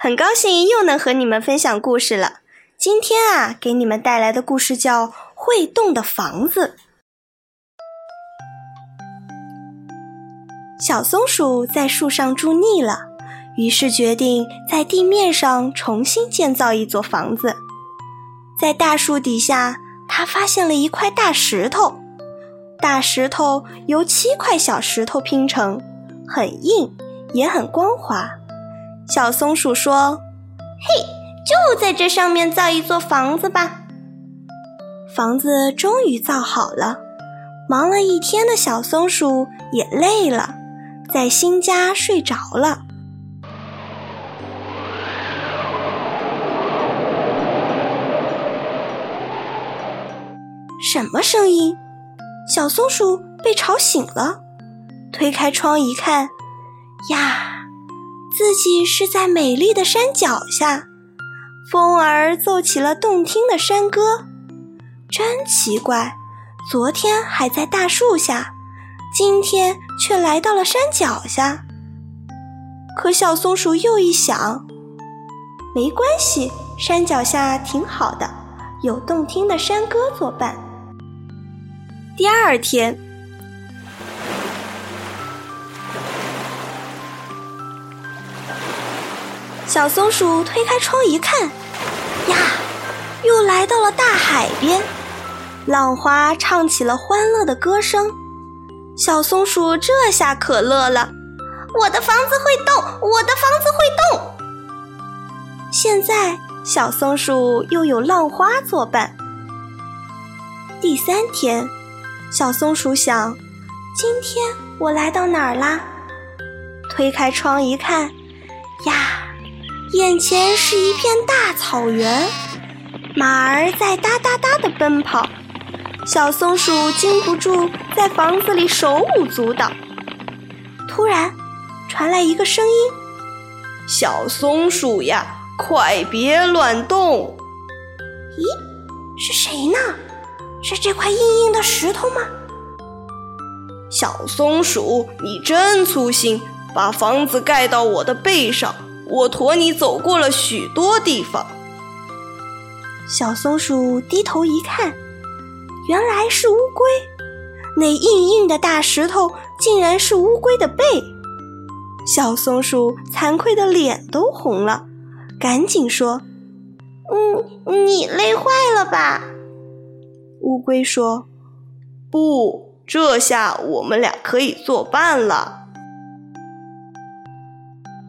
很高兴又能和你们分享故事了。今天啊，给你们带来的故事叫《会动的房子》。小松鼠在树上住腻了，于是决定在地面上重新建造一座房子。在大树底下，它发现了一块大石头，大石头由七块小石头拼成，很硬。也很光滑。小松鼠说：“嘿，就在这上面造一座房子吧。”房子终于造好了。忙了一天的小松鼠也累了，在新家睡着了。什么声音？小松鼠被吵醒了，推开窗一看。呀，自己是在美丽的山脚下，风儿奏起了动听的山歌，真奇怪，昨天还在大树下，今天却来到了山脚下。可小松鼠又一想，没关系，山脚下挺好的，有动听的山歌作伴。第二天。小松鼠推开窗一看，呀，又来到了大海边，浪花唱起了欢乐的歌声。小松鼠这下可乐了，我的房子会动，我的房子会动。现在小松鼠又有浪花作伴。第三天，小松鼠想，今天我来到哪儿啦？推开窗一看，呀。眼前是一片大草原，马儿在哒哒哒地奔跑，小松鼠禁不住在房子里手舞足蹈。突然，传来一个声音：“小松鼠呀，快别乱动！”咦，是谁呢？是这块硬硬的石头吗？小松鼠，你真粗心，把房子盖到我的背上。我驮你走过了许多地方。小松鼠低头一看，原来是乌龟。那硬硬的大石头竟然是乌龟的背。小松鼠惭愧的脸都红了，赶紧说：“嗯，你累坏了吧？”乌龟说：“不，这下我们俩可以作伴了。”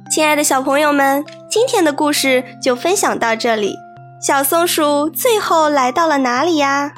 亲爱的小朋友们，今天的故事就分享到这里。小松鼠最后来到了哪里呀？